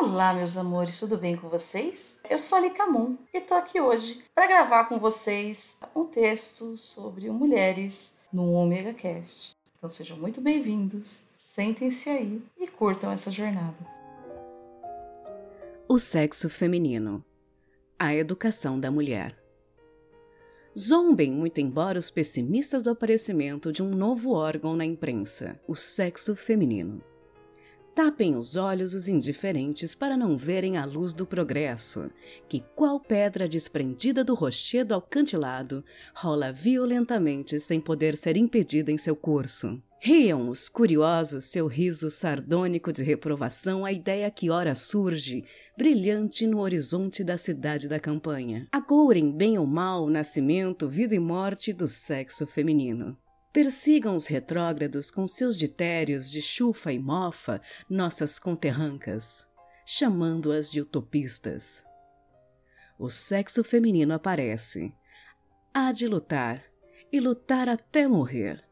Olá, meus amores, tudo bem com vocês? Eu sou a Lika Moon e tô aqui hoje para gravar com vocês um texto sobre mulheres no Omega Cast. Então sejam muito bem-vindos, sentem-se aí e curtam essa jornada. O sexo feminino. A educação da mulher. Zombem muito embora os pessimistas do aparecimento de um novo órgão na imprensa, o sexo feminino. Tapem os olhos os indiferentes para não verem a luz do progresso, que, qual pedra desprendida do rochedo alcantilado, rola violentamente sem poder ser impedida em seu curso. Riam os curiosos seu riso sardônico de reprovação à ideia que ora surge, brilhante no horizonte da cidade da campanha. Agourem bem ou mal o nascimento, vida e morte do sexo feminino. Persigam os retrógrados com seus ditérios de chufa e mofa nossas conterrancas, chamando-as de utopistas. O sexo feminino aparece. Há de lutar, e lutar até morrer.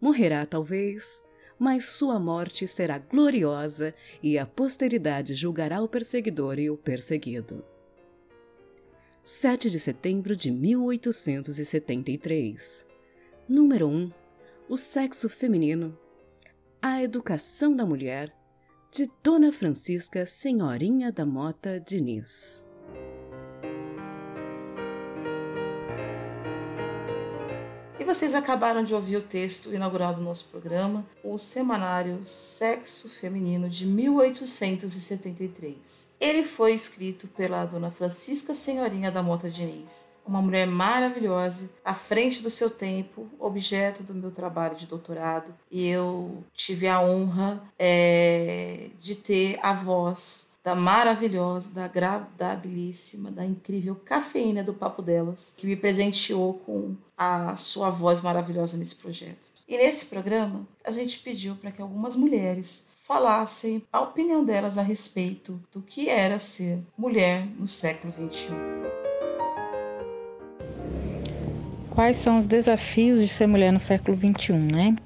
Morrerá, talvez, mas sua morte será gloriosa e a posteridade julgará o perseguidor e o perseguido. 7 de setembro de 1873. Número 1 o sexo feminino, a educação da mulher, de Dona Francisca Senhorinha da Mota Diniz. E vocês acabaram de ouvir o texto inaugural do nosso programa, o Semanário Sexo Feminino de 1873. Ele foi escrito pela Dona Francisca Senhorinha da Mota Diniz, uma mulher maravilhosa, à frente do seu tempo, objeto do meu trabalho de doutorado. E eu tive a honra é, de ter a voz da maravilhosa, da agradabilíssima, da incrível cafeína do papo delas, que me presenteou com a sua voz maravilhosa nesse projeto. E nesse programa, a gente pediu para que algumas mulheres falassem a opinião delas a respeito do que era ser mulher no século XXI. Quais são os desafios de ser mulher no século XXI, né?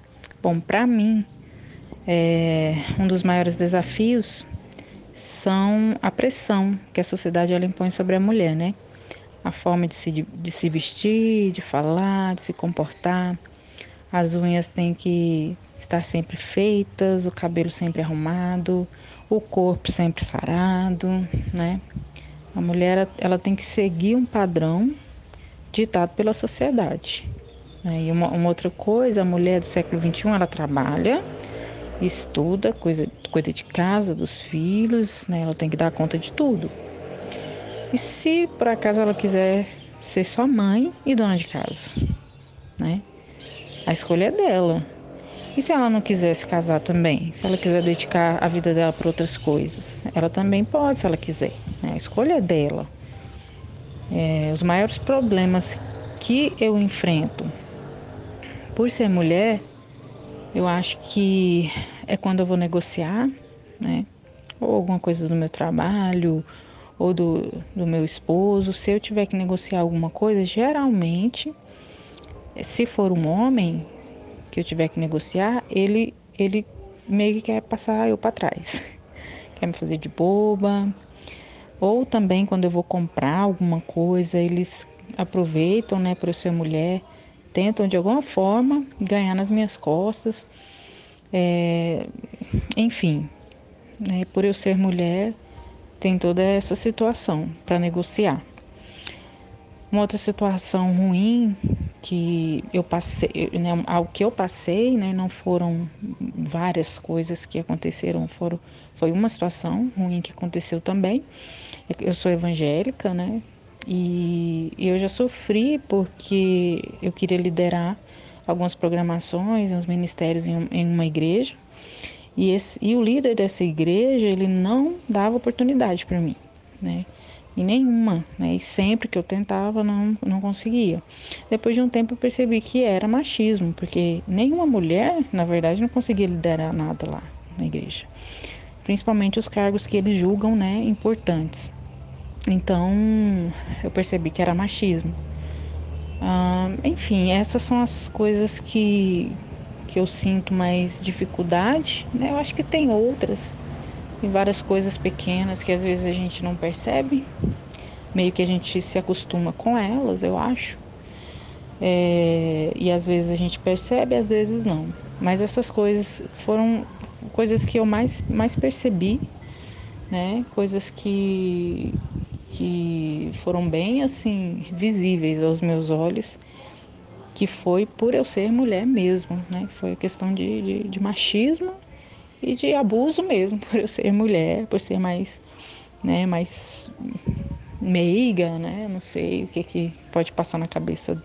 Bom, para mim, é, um dos maiores desafios são a pressão que a sociedade ela impõe sobre a mulher, né? A forma de se, de se vestir, de falar, de se comportar. As unhas têm que estar sempre feitas, o cabelo sempre arrumado, o corpo sempre sarado, né? A mulher ela tem que seguir um padrão ditado pela sociedade. E uma, uma, outra coisa, a mulher do século XXI, ela trabalha, estuda, coisa, cuida de casa, dos filhos, né? ela tem que dar conta de tudo. E se por acaso ela quiser ser só mãe e dona de casa, né? A escolha é dela. E se ela não quiser se casar também? Se ela quiser dedicar a vida dela para outras coisas? Ela também pode, se ela quiser. Né? A escolha é dela. É, os maiores problemas que eu enfrento por ser mulher, eu acho que é quando eu vou negociar, né? Ou alguma coisa do meu trabalho, ou do, do meu esposo. Se eu tiver que negociar alguma coisa, geralmente, se for um homem que eu tiver que negociar, ele, ele meio que quer passar eu para trás. Quer me fazer de boba, ou também quando eu vou comprar alguma coisa, eles aproveitam, né, por eu ser mulher, tentam de alguma forma ganhar nas minhas costas. É, enfim, né, por eu ser mulher, tem toda essa situação para negociar. Uma outra situação ruim que eu passei, né, ao que eu passei, né, não foram várias coisas que aconteceram, foram, foi uma situação ruim que aconteceu também. Eu sou evangélica, né, e eu já sofri porque eu queria liderar algumas programações, uns ministérios em, em uma igreja, e, esse, e o líder dessa igreja, ele não dava oportunidade para mim, né? E nenhuma, né? E sempre que eu tentava, não, não conseguia. Depois de um tempo eu percebi que era machismo, porque nenhuma mulher, na verdade, não conseguia liderar nada lá na igreja. Principalmente os cargos que eles julgam, né, importantes. Então, eu percebi que era machismo. Ah, enfim, essas são as coisas que, que eu sinto mais dificuldade. Né? Eu acho que tem outras, tem várias coisas pequenas que às vezes a gente não percebe, meio que a gente se acostuma com elas, eu acho. É, e às vezes a gente percebe, às vezes não. Mas essas coisas foram coisas que eu mais, mais percebi, né? Coisas que, que foram bem assim visíveis aos meus olhos que foi por eu ser mulher mesmo, né? Foi questão de, de, de, machismo e de abuso mesmo, por eu ser mulher, por ser mais, né, mais meiga, né? Não sei o que, que pode passar na cabeça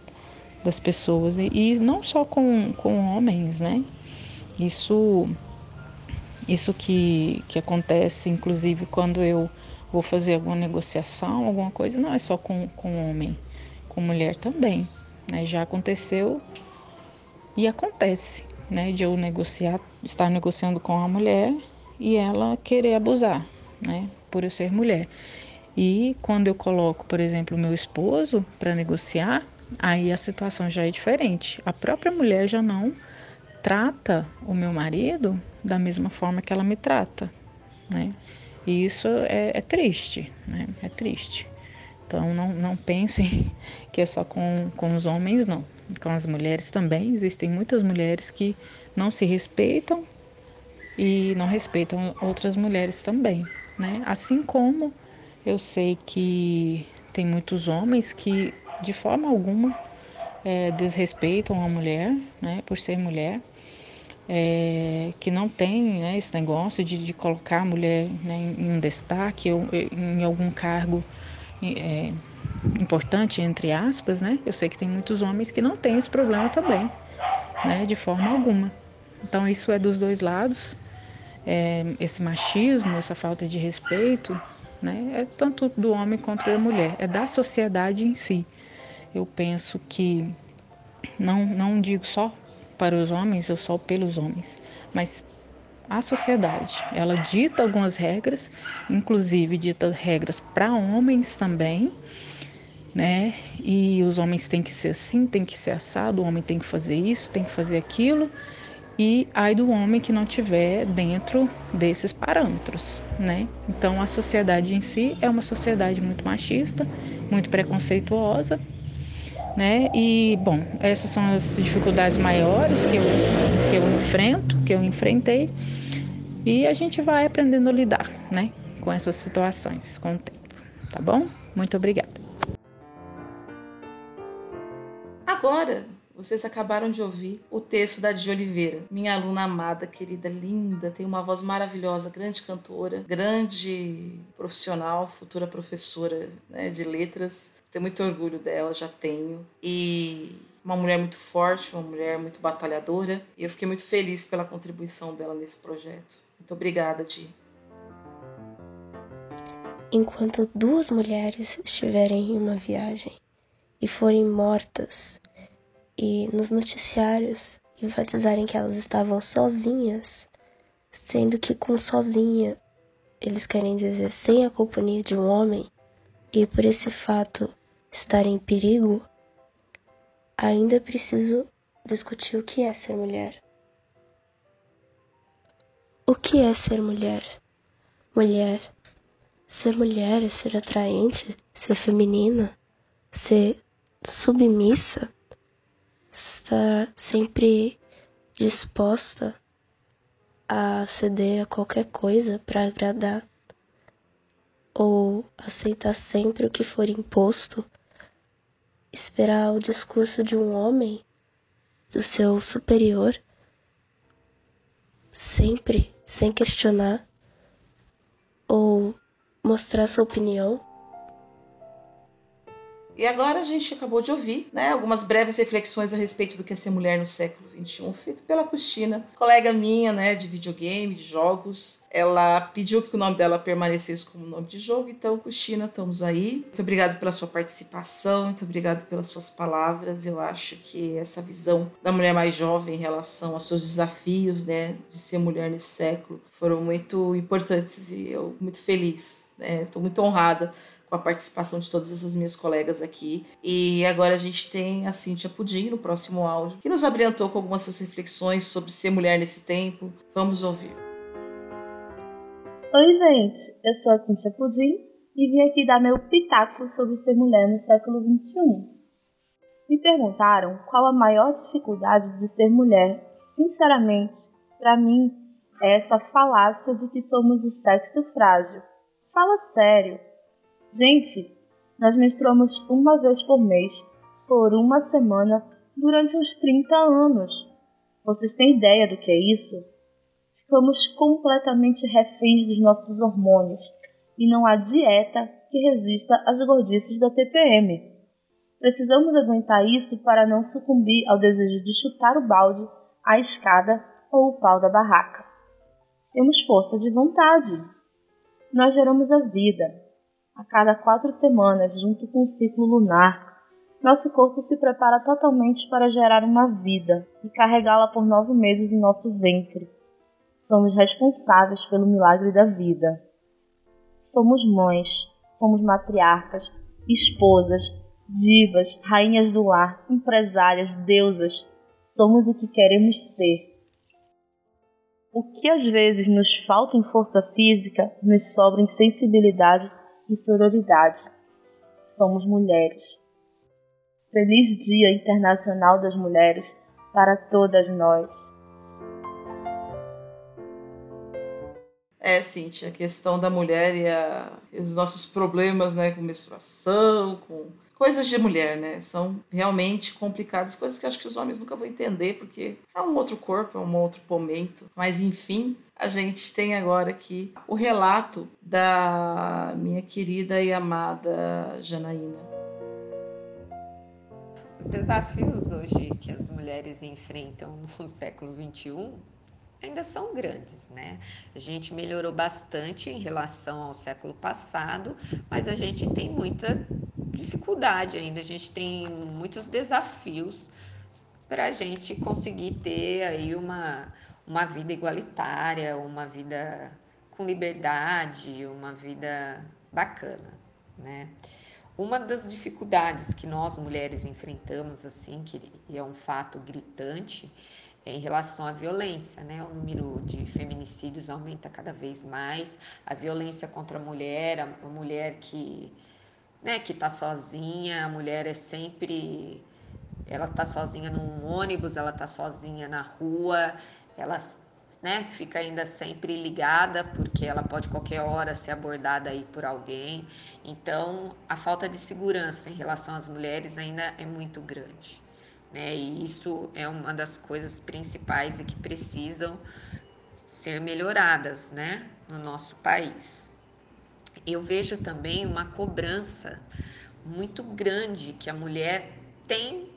das pessoas. E, e não só com, com homens, né? Isso, isso que, que acontece, inclusive, quando eu vou fazer alguma negociação, alguma coisa, não é só com, com homem, com mulher também. Né? Já aconteceu e acontece, né? De eu negociar, estar negociando com a mulher e ela querer abusar, né? Por eu ser mulher. E quando eu coloco, por exemplo, meu esposo para negociar, aí a situação já é diferente. A própria mulher já não trata o meu marido da mesma forma que ela me trata, né? E isso é, é triste, né? É triste. Então não, não pensem que é só com, com os homens, não. Com as mulheres também. Existem muitas mulheres que não se respeitam e não respeitam outras mulheres também. Né? Assim como eu sei que tem muitos homens que de forma alguma é, desrespeitam a mulher, né, por ser mulher, é, que não tem né, esse negócio de, de colocar a mulher né, em um destaque ou em algum cargo é, importante, entre aspas, né? Eu sei que tem muitos homens que não têm esse problema também, né? De forma alguma. Então, isso é dos dois lados. É, esse machismo, essa falta de respeito, né? É tanto do homem contra a mulher, é da sociedade em si. Eu penso que, não, não digo só para os homens ou só pelos homens, mas a sociedade. Ela dita algumas regras, inclusive dita regras para homens também, né? E os homens têm que ser assim, tem que ser assado, o homem tem que fazer isso, tem que fazer aquilo. E ai do homem que não tiver dentro desses parâmetros, né? Então a sociedade em si é uma sociedade muito machista, muito preconceituosa, né? E bom, essas são as dificuldades maiores que eu, que eu enfrento, que eu enfrentei. E a gente vai aprendendo a lidar, né, com essas situações com o tempo, tá bom? Muito obrigada. Agora, vocês acabaram de ouvir o texto da de Oliveira, minha aluna amada, querida, linda, tem uma voz maravilhosa, grande cantora, grande profissional, futura professora né, de letras. Tenho muito orgulho dela, já tenho. E uma mulher muito forte, uma mulher muito batalhadora. E eu fiquei muito feliz pela contribuição dela nesse projeto. Muito obrigada, Di. Enquanto duas mulheres estiverem em uma viagem e forem mortas, e nos noticiários enfatizarem que elas estavam sozinhas, sendo que com sozinha eles querem dizer sem a companhia de um homem, e por esse fato estarem em perigo, ainda preciso discutir o que é ser mulher. O que é ser mulher? Mulher. Ser mulher é ser atraente, ser feminina, ser submissa, estar sempre disposta a ceder a qualquer coisa para agradar ou aceitar sempre o que for imposto esperar o discurso de um homem, do seu superior, sempre sem questionar ou mostrar sua opinião. E agora a gente acabou de ouvir né, algumas breves reflexões a respeito do que é ser mulher no século XXI, feito pela Cristina, colega minha né, de videogame, de jogos. Ela pediu que o nome dela permanecesse como nome de jogo, então, Cristina, estamos aí. Muito obrigado pela sua participação, muito obrigado pelas suas palavras. Eu acho que essa visão da mulher mais jovem em relação aos seus desafios né, de ser mulher nesse século foram muito importantes e eu muito feliz. Estou né? muito honrada com a participação de todas essas minhas colegas aqui. E agora a gente tem a Cíntia Pudim no próximo áudio, que nos abrilhantou com algumas suas reflexões sobre ser mulher nesse tempo. Vamos ouvir. Oi, gente, eu sou a Cíntia Pudim e vim aqui dar meu pitaco sobre ser mulher no século XXI. Me perguntaram qual a maior dificuldade de ser mulher. Sinceramente, para mim, é essa falácia de que somos o sexo frágil. Fala sério, Gente, nós menstruamos uma vez por mês, por uma semana, durante uns 30 anos. Vocês têm ideia do que é isso? Ficamos completamente reféns dos nossos hormônios e não há dieta que resista às gordices da TPM. Precisamos aguentar isso para não sucumbir ao desejo de chutar o balde, a escada ou o pau da barraca. Temos força de vontade. Nós geramos a vida, a cada quatro semanas, junto com o ciclo lunar, nosso corpo se prepara totalmente para gerar uma vida e carregá-la por nove meses em nosso ventre. Somos responsáveis pelo milagre da vida. Somos mães, somos matriarcas, esposas, divas, rainhas do lar, empresárias, deusas. Somos o que queremos ser. O que às vezes nos falta em força física, nos sobra em sensibilidade e sororidade. Somos mulheres. Feliz Dia Internacional das Mulheres para todas nós. É, Cintia, a questão da mulher e, a, e os nossos problemas né, com menstruação, com coisas de mulher, né? São realmente complicadas, coisas que acho que os homens nunca vão entender, porque é um outro corpo, é um outro momento. Mas enfim, a gente tem agora aqui o relato da minha querida e amada Janaína. Os desafios hoje que as mulheres enfrentam no século XXI ainda são grandes, né? A gente melhorou bastante em relação ao século passado, mas a gente tem muita dificuldade ainda, a gente tem muitos desafios para a gente conseguir ter aí uma, uma vida igualitária, uma vida com liberdade, uma vida bacana, né? Uma das dificuldades que nós mulheres enfrentamos, assim, que é um fato gritante, é em relação à violência, né? O número de feminicídios aumenta cada vez mais, a violência contra a mulher, a mulher que, né, que tá sozinha, a mulher é sempre ela tá sozinha num ônibus, ela tá sozinha na rua, ela né, fica ainda sempre ligada, porque ela pode qualquer hora ser abordada aí por alguém. Então, a falta de segurança em relação às mulheres ainda é muito grande. Né? E isso é uma das coisas principais e que precisam ser melhoradas né, no nosso país. Eu vejo também uma cobrança muito grande que a mulher tem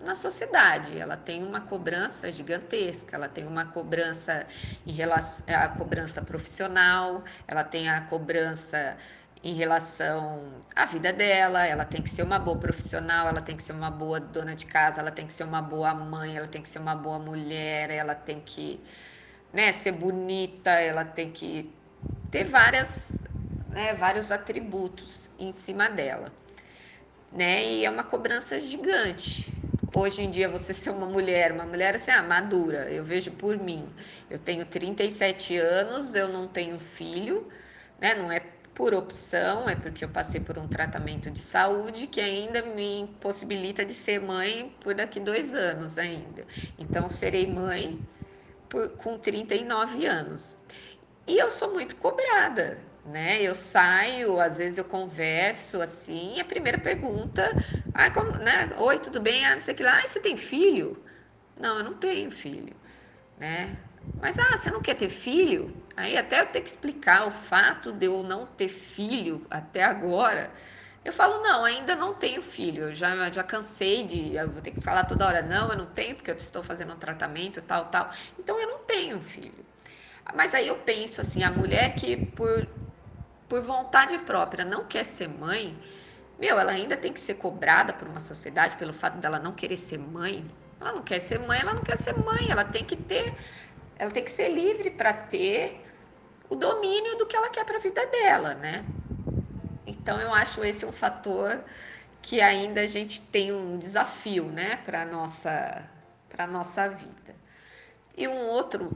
na sociedade. Ela tem uma cobrança gigantesca, ela tem uma cobrança em relação à cobrança profissional, ela tem a cobrança em relação à vida dela, ela tem que ser uma boa profissional, ela tem que ser uma boa dona de casa, ela tem que ser uma boa mãe, ela tem que ser uma boa mulher, ela tem que né, ser bonita, ela tem que ter várias, né, vários atributos em cima dela. Né? E é uma cobrança gigante hoje em dia você ser uma mulher, uma mulher assim, ah, madura, eu vejo por mim. Eu tenho 37 anos, eu não tenho filho, né? Não é por opção, é porque eu passei por um tratamento de saúde que ainda me impossibilita de ser mãe por daqui dois anos ainda. Então, serei mãe por, com 39 anos. E eu sou muito cobrada, né? Eu saio, às vezes eu converso assim, a primeira pergunta, ah, como, né? Oi, tudo bem? Ah, não sei o que lá. Ah, você tem filho? Não, eu não tenho filho, né? Mas ah, você não quer ter filho? Aí até eu ter que explicar o fato de eu não ter filho até agora. Eu falo, não, ainda não tenho filho. Eu já, já cansei de. Eu vou ter que falar toda hora, não, eu não tenho, porque eu estou fazendo um tratamento, tal, tal. Então eu não tenho filho. Mas aí eu penso assim, a mulher que por por vontade própria não quer ser mãe, meu, ela ainda tem que ser cobrada por uma sociedade pelo fato dela não querer ser mãe. Ela não quer ser mãe, ela não quer ser mãe, ela tem que ter, ela tem que ser livre para ter o domínio do que ela quer para a vida dela, né? Então eu acho esse um fator que ainda a gente tem um desafio, né, para nossa para nossa vida. E um outro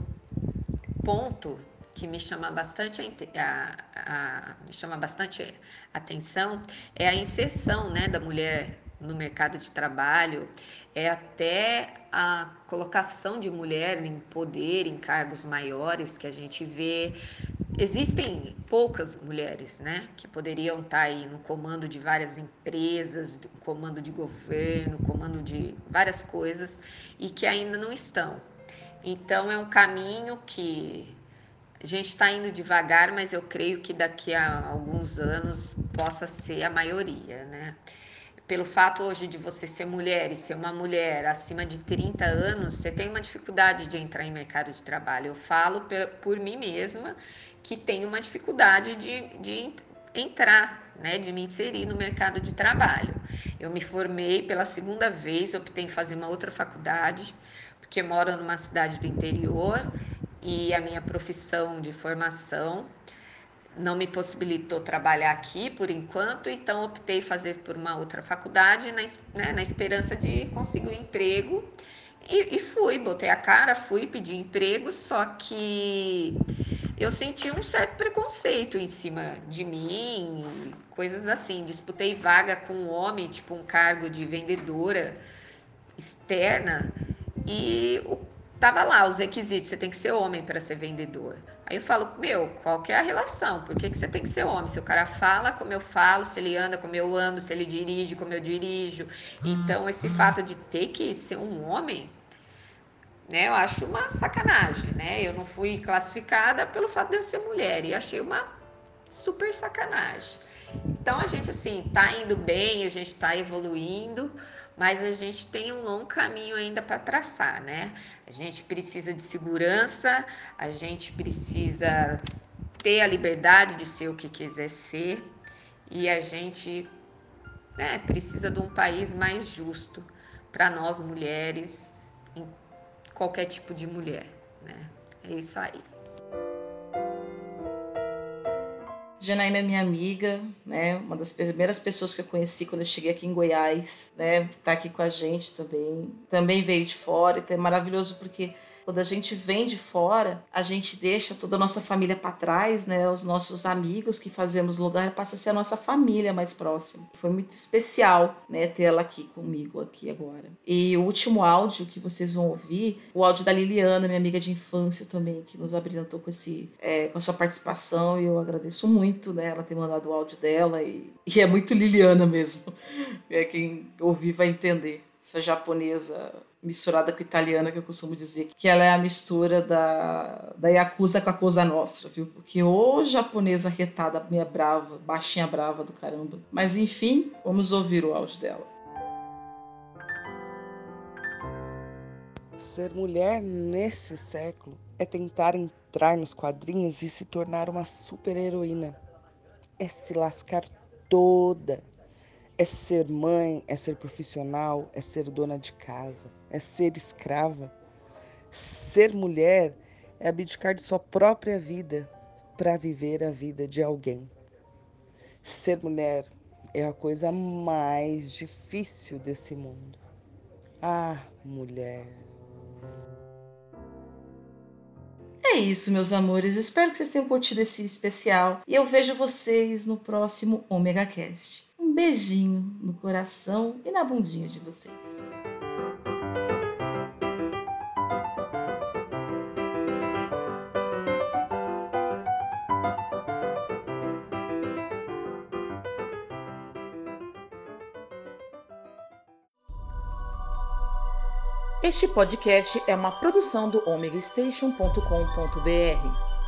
ponto que me chama bastante a, a, me chama bastante atenção é a inserção né, da mulher no mercado de trabalho, é até a colocação de mulher em poder, em cargos maiores que a gente vê. Existem poucas mulheres, né, que poderiam estar aí no comando de várias empresas, comando de governo, comando de várias coisas e que ainda não estão. Então é um caminho que a gente está indo devagar, mas eu creio que daqui a alguns anos possa ser a maioria, né? Pelo fato hoje de você ser mulher e ser uma mulher acima de 30 anos, você tem uma dificuldade de entrar em mercado de trabalho. Eu falo por, por mim mesma que tenho uma dificuldade de, de entrar, né, de me inserir no mercado de trabalho. Eu me formei pela segunda vez, optei em fazer uma outra faculdade, porque moro numa cidade do interior e a minha profissão de formação não me possibilitou trabalhar aqui por enquanto, então optei fazer por uma outra faculdade na, né, na esperança de conseguir um emprego e, e, fui, botei a cara, fui pedir emprego, só que eu senti um certo preconceito em cima de mim, coisas assim. Disputei vaga com um homem, tipo um cargo de vendedora externa, e o tava lá os requisitos, você tem que ser homem para ser vendedor. Aí eu falo, meu, qual é a relação? Por que, que você tem que ser homem? Se o cara fala como eu falo, se ele anda como eu ando, se ele dirige como eu dirijo. Então, esse fato de ter que ser um homem, né, eu acho uma sacanagem, né? Eu não fui classificada pelo fato de eu ser mulher e achei uma super sacanagem. Então, a gente, assim, tá indo bem, a gente tá evoluindo, mas a gente tem um longo caminho ainda para traçar, né? A gente precisa de segurança, a gente precisa ter a liberdade de ser o que quiser ser e a gente né, precisa de um país mais justo para nós mulheres, qualquer tipo de mulher, né? É isso aí. Janaína é minha amiga, né? Uma das primeiras pessoas que eu conheci quando eu cheguei aqui em Goiás, né? Tá aqui com a gente também. Também veio de fora, então é maravilhoso porque quando a gente vem de fora, a gente deixa toda a nossa família para trás, né? Os nossos amigos que fazemos lugar passa a ser a nossa família mais próxima. Foi muito especial, né, ter ela aqui comigo aqui agora. E o último áudio que vocês vão ouvir, o áudio da Liliana, minha amiga de infância também, que nos abrilhantou com esse, é, com a sua participação e eu agradeço muito, né, ela ter mandado o áudio dela e, e é muito Liliana mesmo. É quem ouvir vai entender essa japonesa misturada com italiana, que eu costumo dizer, que ela é a mistura da, da Yakuza com a Cosa Nostra, viu? Porque ô japonesa retada, minha brava, baixinha brava do caramba. Mas enfim, vamos ouvir o áudio dela. Ser mulher nesse século é tentar entrar nos quadrinhos e se tornar uma super-heroína. É se lascar toda é ser mãe, é ser profissional, é ser dona de casa, é ser escrava. Ser mulher é abdicar de sua própria vida para viver a vida de alguém. Ser mulher é a coisa mais difícil desse mundo. Ah, mulher. É isso, meus amores. Espero que vocês tenham curtido esse especial. E eu vejo vocês no próximo Omega Cast beijinho no coração e na bundinha de vocês. Este podcast é uma produção do omegastation.com.br.